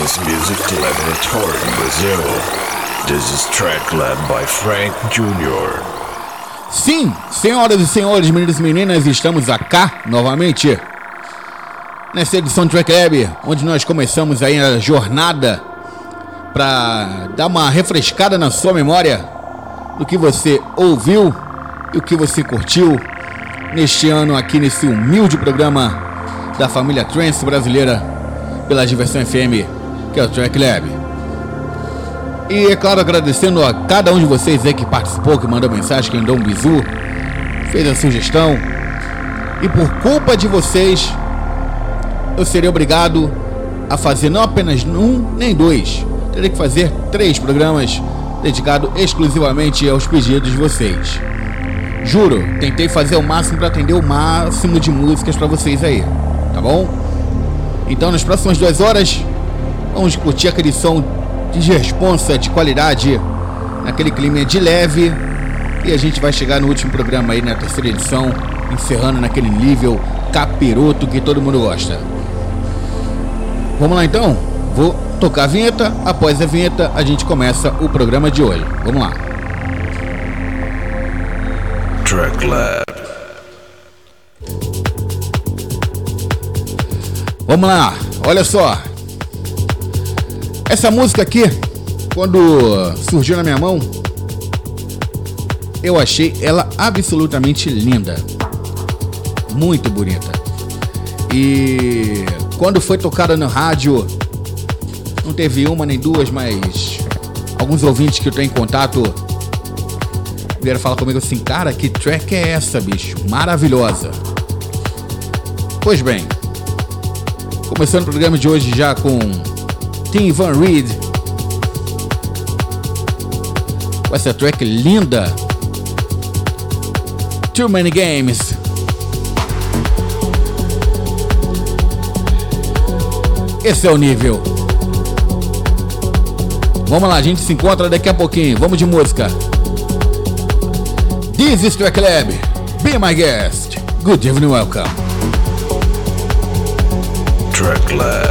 Dance Music Laboratory in Brazil. This is track led by Frank Jr. Sim, senhoras e senhores, meninos e meninas, estamos cá novamente nessa edição do Track Lab, onde nós começamos aí a jornada para dar uma refrescada na sua memória do que você ouviu e o que você curtiu neste ano aqui nesse humilde programa da família Trance brasileira pela Diversão FM, que é o Track Lab. E é claro, agradecendo a cada um de vocês aí que participou, que mandou mensagem, que mandou um bizu, fez a sugestão. E por culpa de vocês, eu serei obrigado a fazer não apenas um nem dois, terei que fazer três programas dedicados exclusivamente aos pedidos de vocês. Juro, tentei fazer o máximo para atender o máximo de músicas para vocês aí, tá bom? Então, nas próximas duas horas, vamos curtir aquele som de responsa, de qualidade, naquele clima de leve, e a gente vai chegar no último programa aí, na terceira edição, encerrando naquele nível capiroto que todo mundo gosta. Vamos lá então? Vou tocar a vinheta, após a vinheta a gente começa o programa de hoje. Vamos lá. Track Lab. Vamos lá, olha só. Essa música aqui, quando surgiu na minha mão, eu achei ela absolutamente linda. Muito bonita. E quando foi tocada no rádio, não teve uma nem duas, mas alguns ouvintes que eu tenho em contato vieram falar comigo assim, cara, que track é essa, bicho? Maravilhosa. Pois bem, começando o programa de hoje já com Tim Van Reed. Com essa track linda. Too Many Games. Esse é o nível. Vamos lá, a gente se encontra daqui a pouquinho. Vamos de música. This is Track Lab. Be my guest. Good evening, welcome. Track Lab.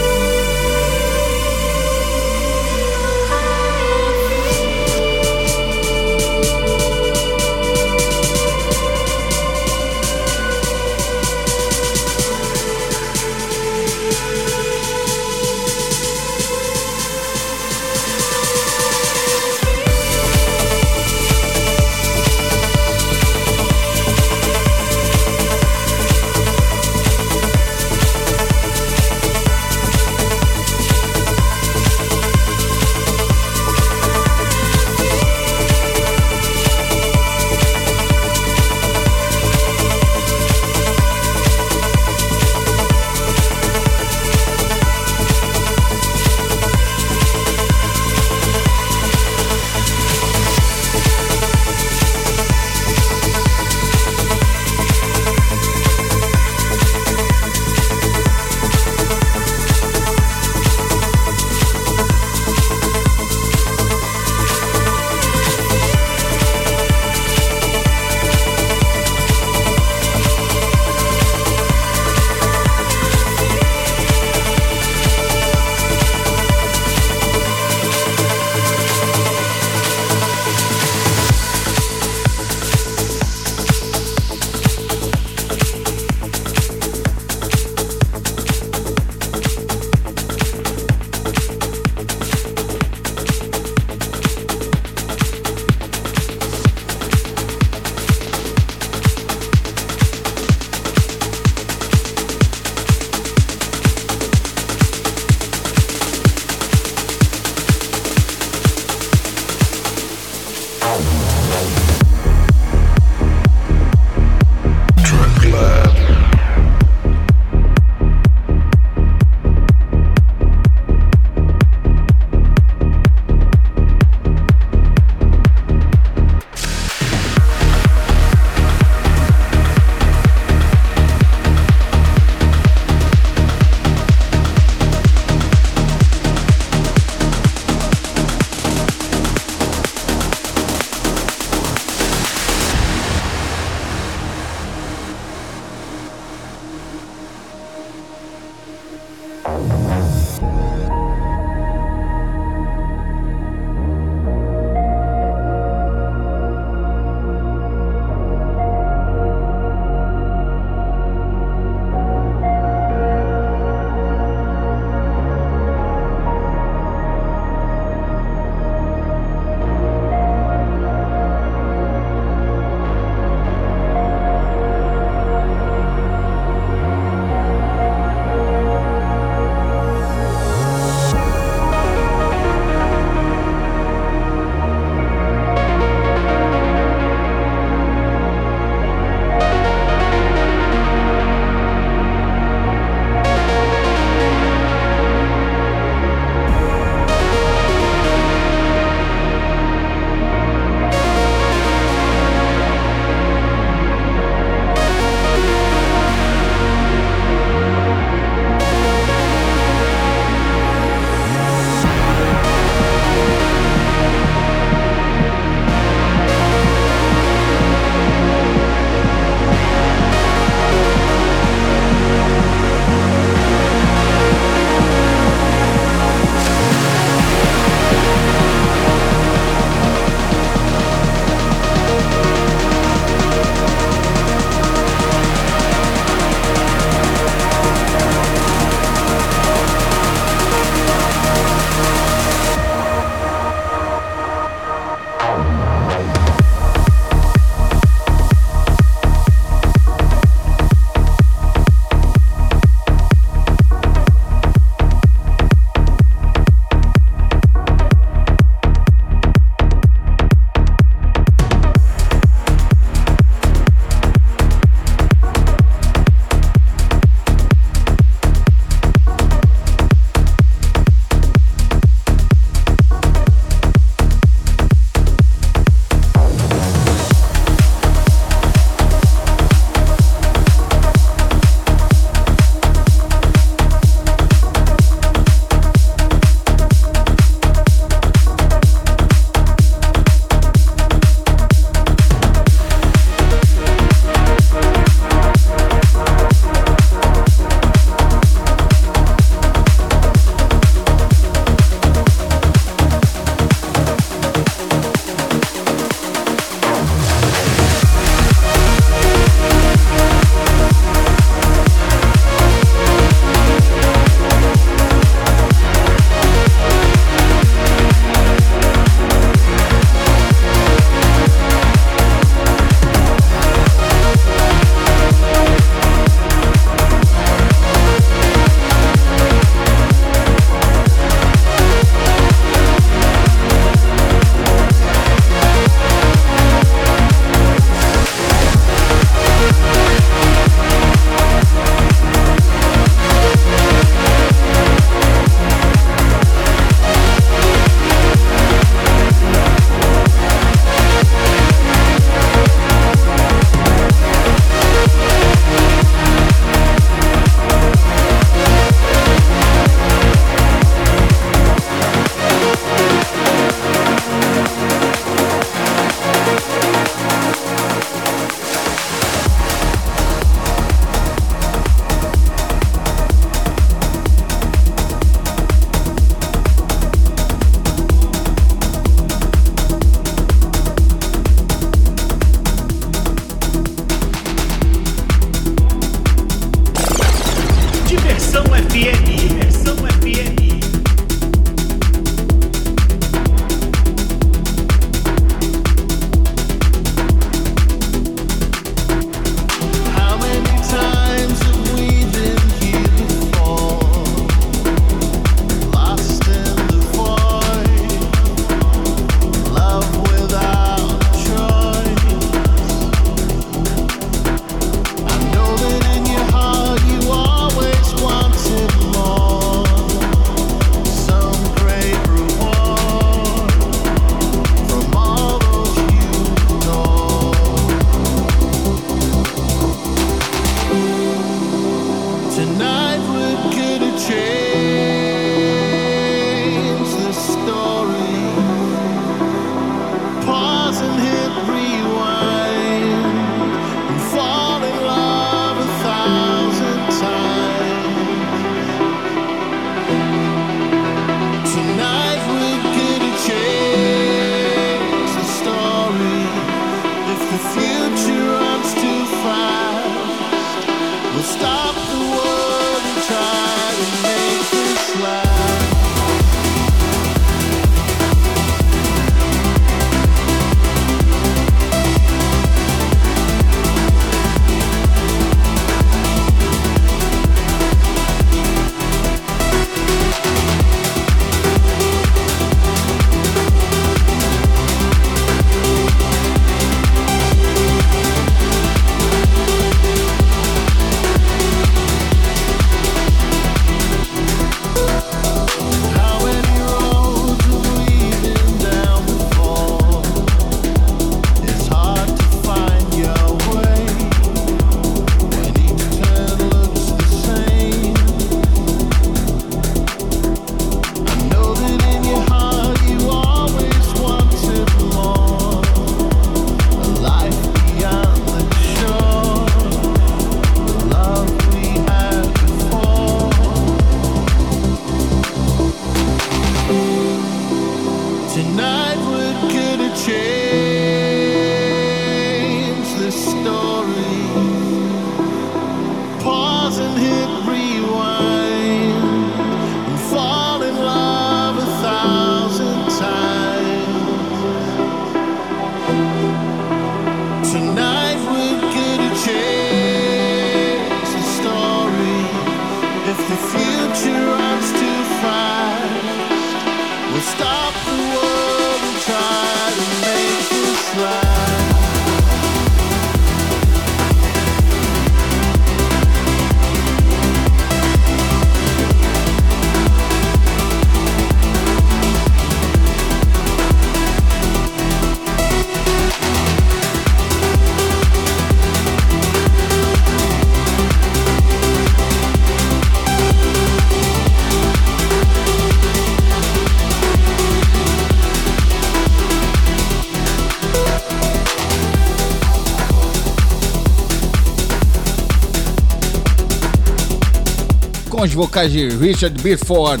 Vocais de Richard Bifford.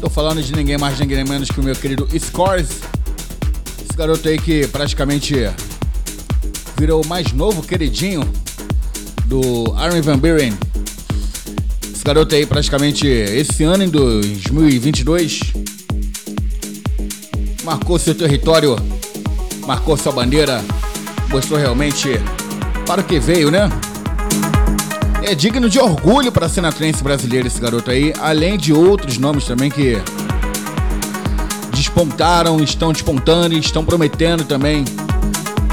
Tô falando de ninguém mais, ninguém menos que o meu querido Scores. Esse garoto aí que praticamente virou o mais novo queridinho do Armin Van Buren. Esse garoto aí praticamente esse ano, em 2022, marcou seu território, marcou sua bandeira, mostrou realmente para o que veio, né? É digno de orgulho para a cena trance brasileira esse garoto aí, além de outros nomes também que despontaram, estão despontando e estão prometendo também.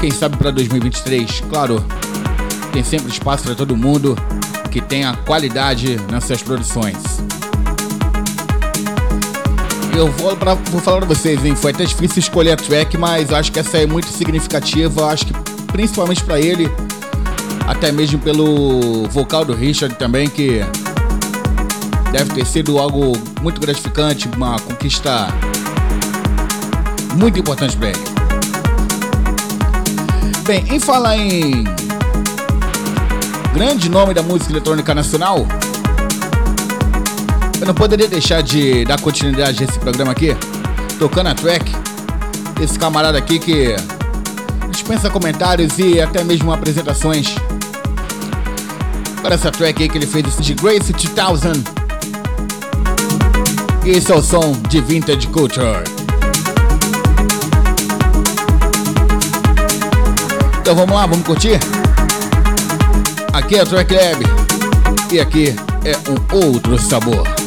Quem sabe para 2023, claro, tem sempre espaço para todo mundo que tenha qualidade nas suas produções. Eu vou, pra, vou falar para vocês, hein? Foi até difícil escolher a track, mas acho que essa é muito significativa. Acho que principalmente para ele até mesmo pelo vocal do Richard também, que deve ter sido algo muito gratificante, uma conquista muito importante para ele. Bem, em falar em grande nome da música eletrônica nacional, eu não poderia deixar de dar continuidade a esse programa aqui, tocando a track esse camarada aqui que dispensa comentários e até mesmo apresentações para essa track aí que ele fez de Grace 2000. Esse é o som de Vintage Culture. Então vamos lá, vamos curtir? Aqui é a Track Lab e aqui é um outro sabor.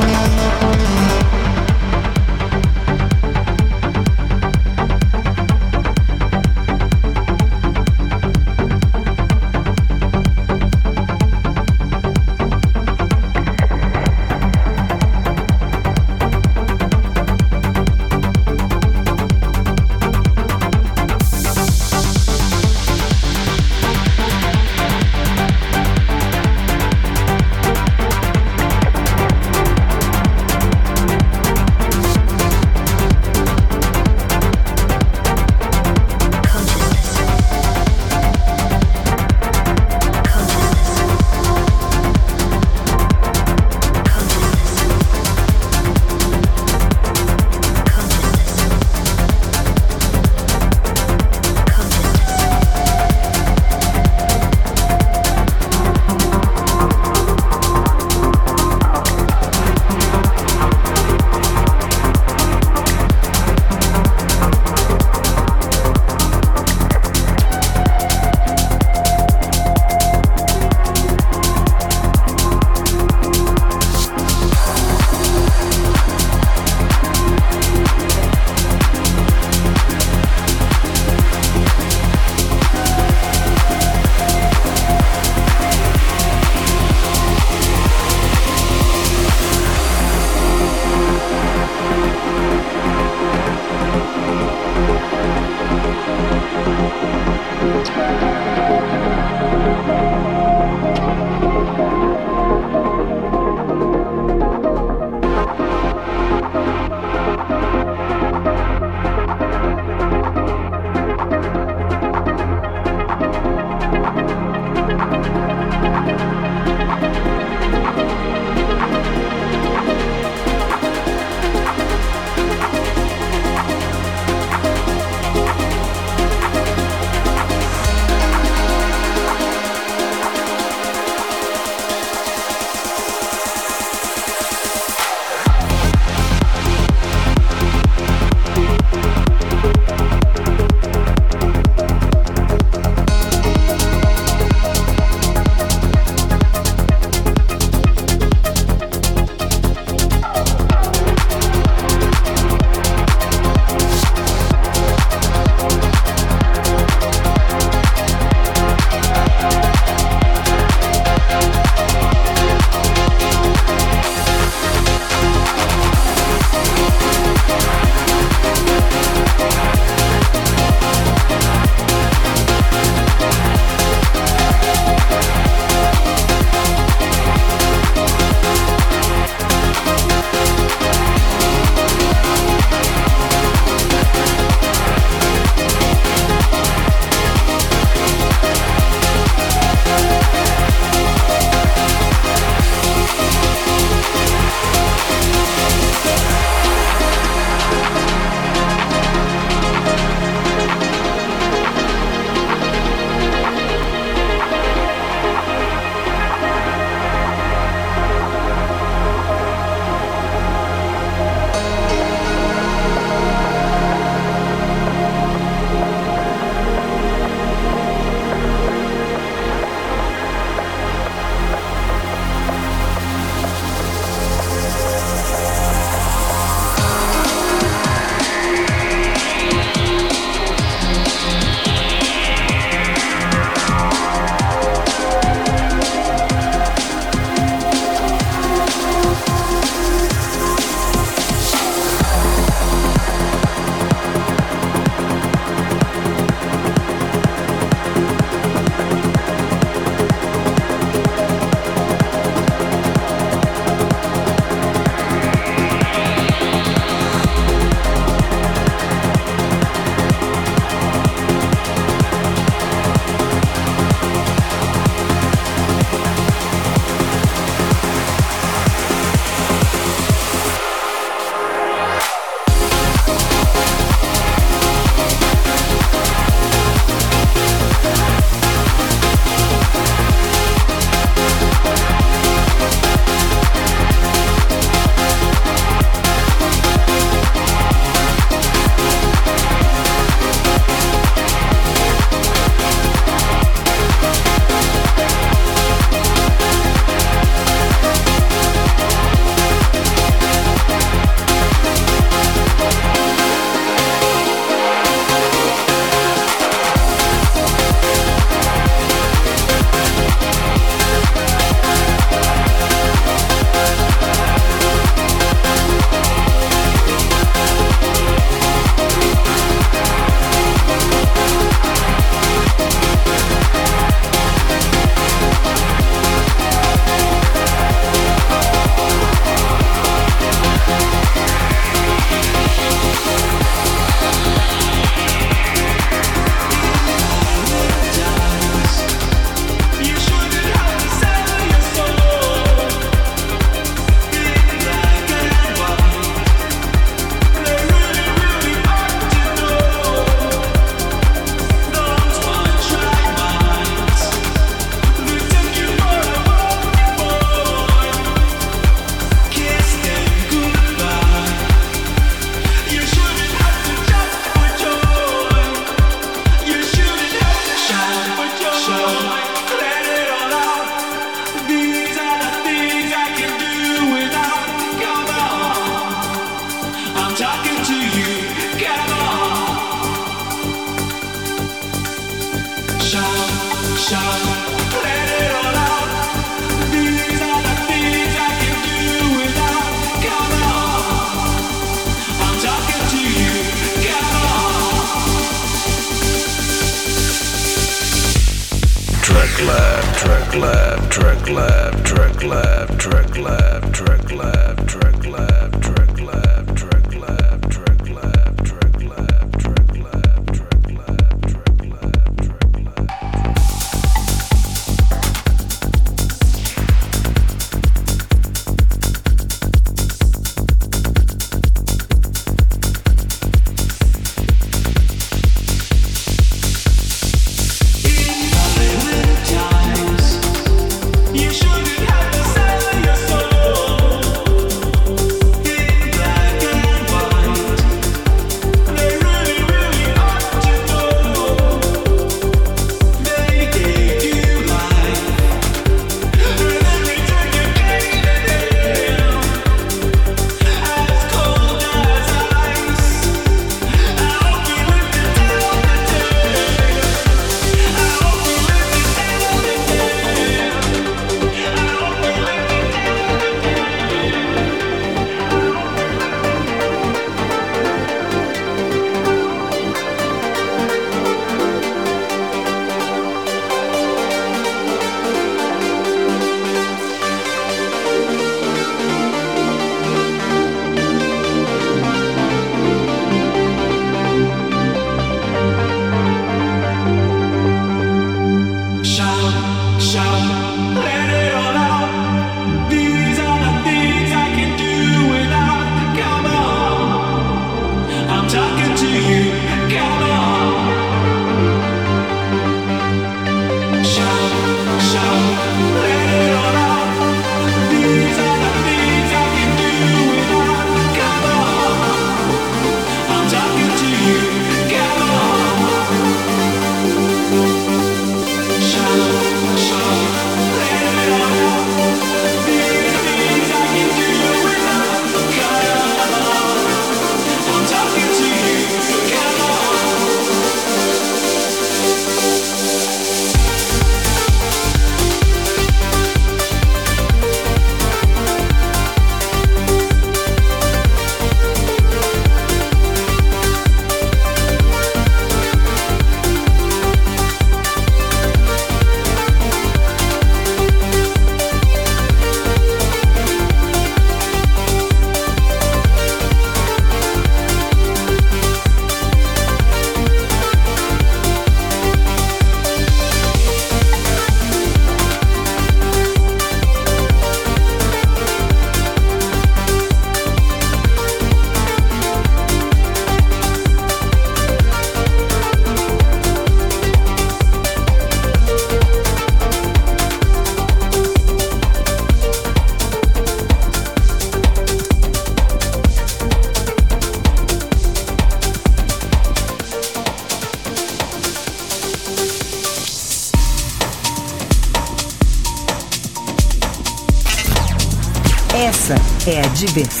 de Ibercê.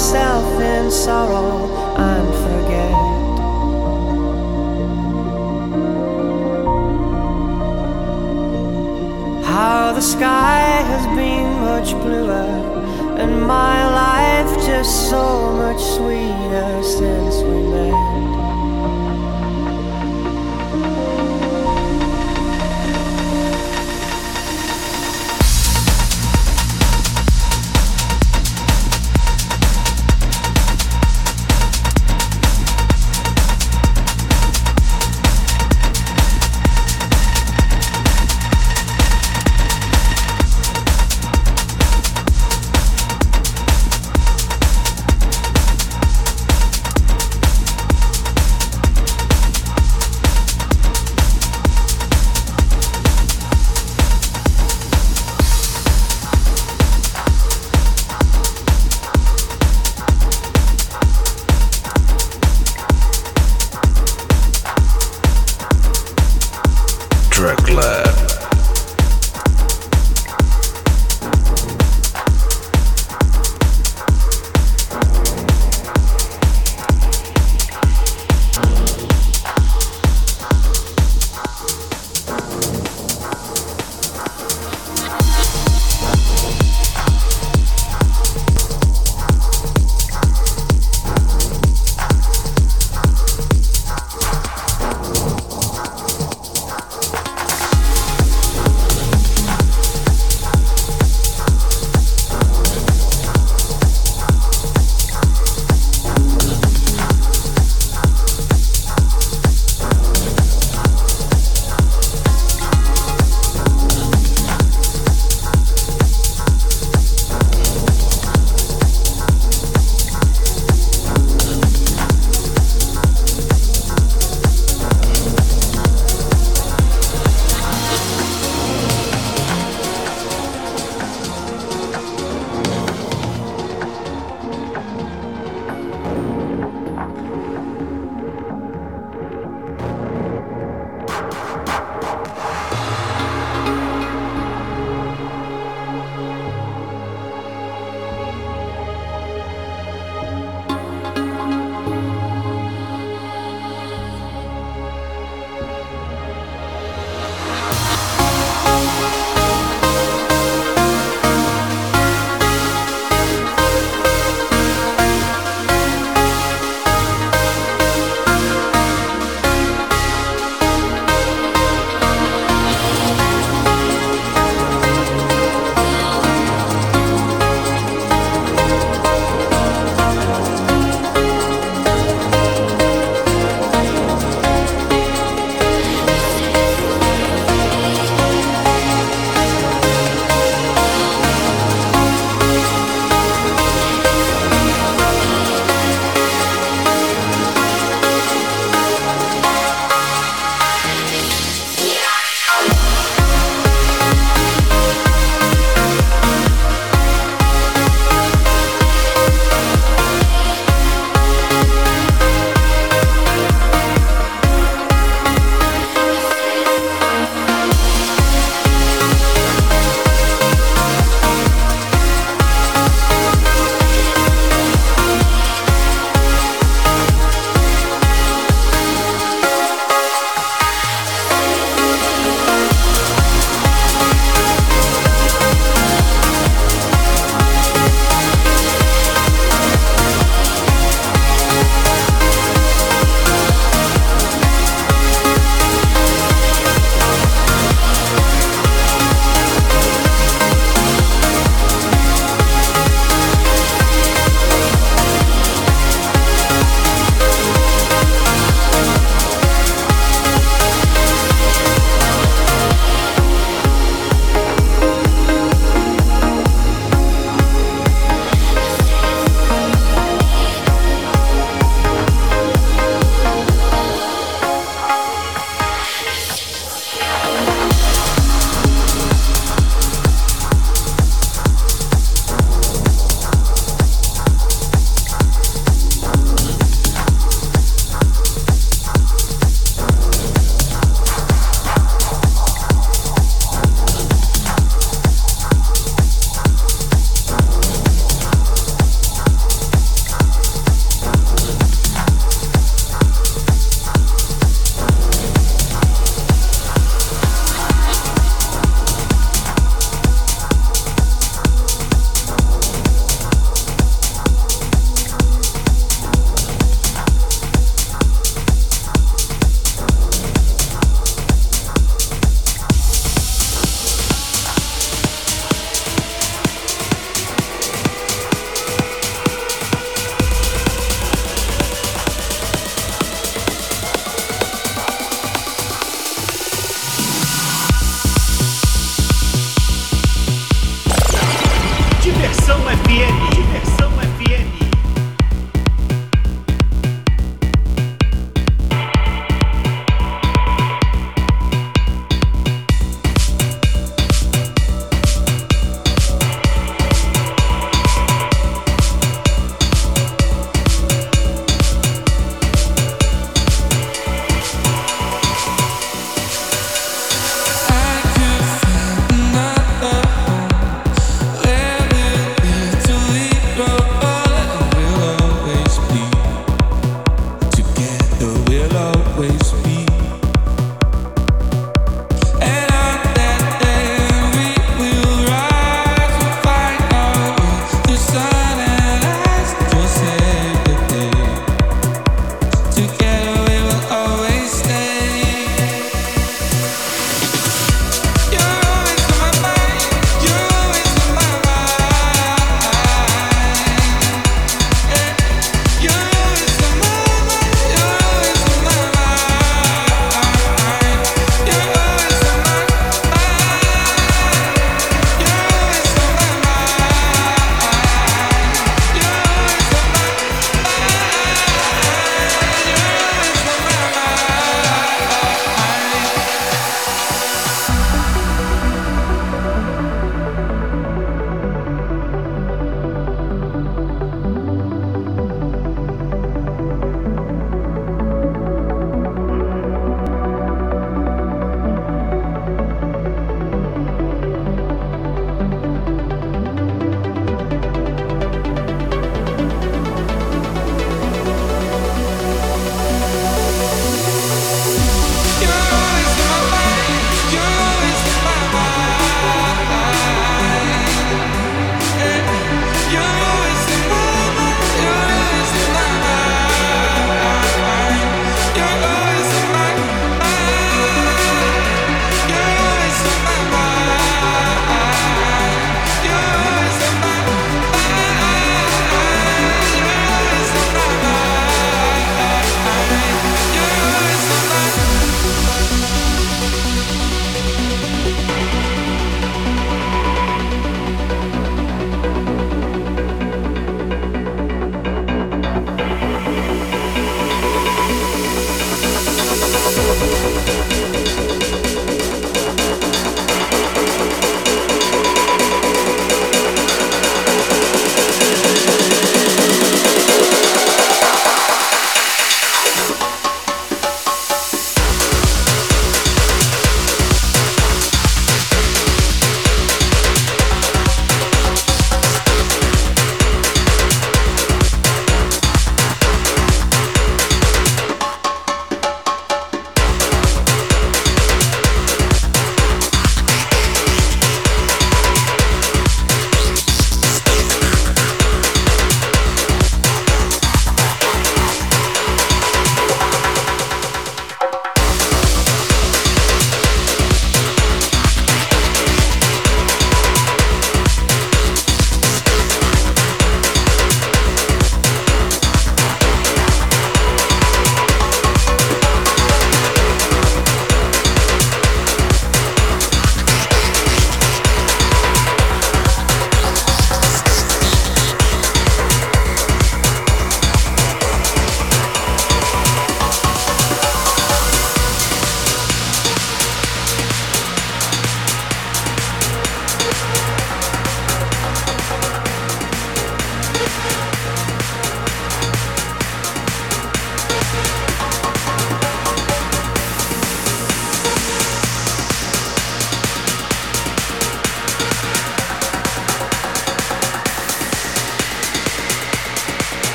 myself in sorrow and forget. How the sky has been much bluer, and my life just so much sweeter since we met.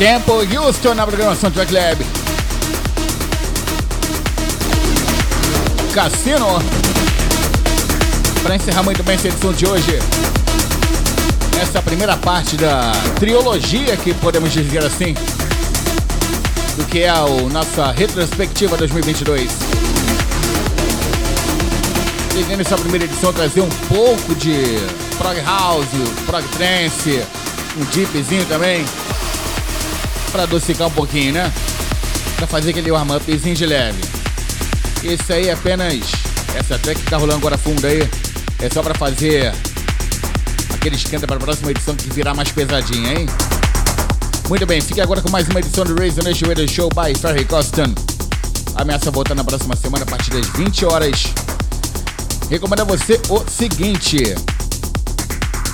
Tempo Houston na programação Track Lab. Cassino. Para encerrar muito bem essa edição de hoje. Essa primeira parte da trilogia, que podemos dizer assim, do que é a nossa retrospectiva 2022. Cheguei nessa primeira edição trazer um pouco de prog house, prog trance, um deepzinho também, para adocicar um pouquinho, né? Para fazer aquele warm-upzinho de leve. Esse aí é apenas essa track que tá rolando agora fundo aí, é só para fazer aquele esquenta para a próxima edição que virá mais pesadinha, hein? Muito bem, fique agora com mais uma edição do Raise Nation Radio Show by Ferry Coston. Ameaça voltar na próxima semana a partir das 20 horas. Recomendo a você o seguinte: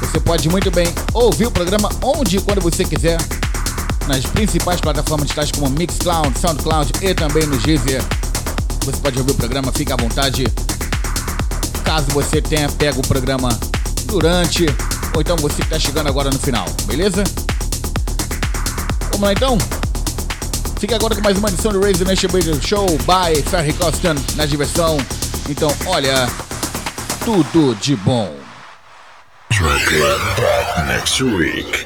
você pode muito bem ouvir o programa onde e quando você quiser, nas principais plataformas tais como Mixcloud, Soundcloud e também no Deezer. Você pode ouvir o programa, fica à vontade. Caso você tenha pego o programa durante ou então você que está chegando agora no final, beleza? Vamos lá então? Fica agora com mais uma edição do Raise Nation Radio Show by Ferry Costan na diversão. Então, olha, tudo de bom. Next week.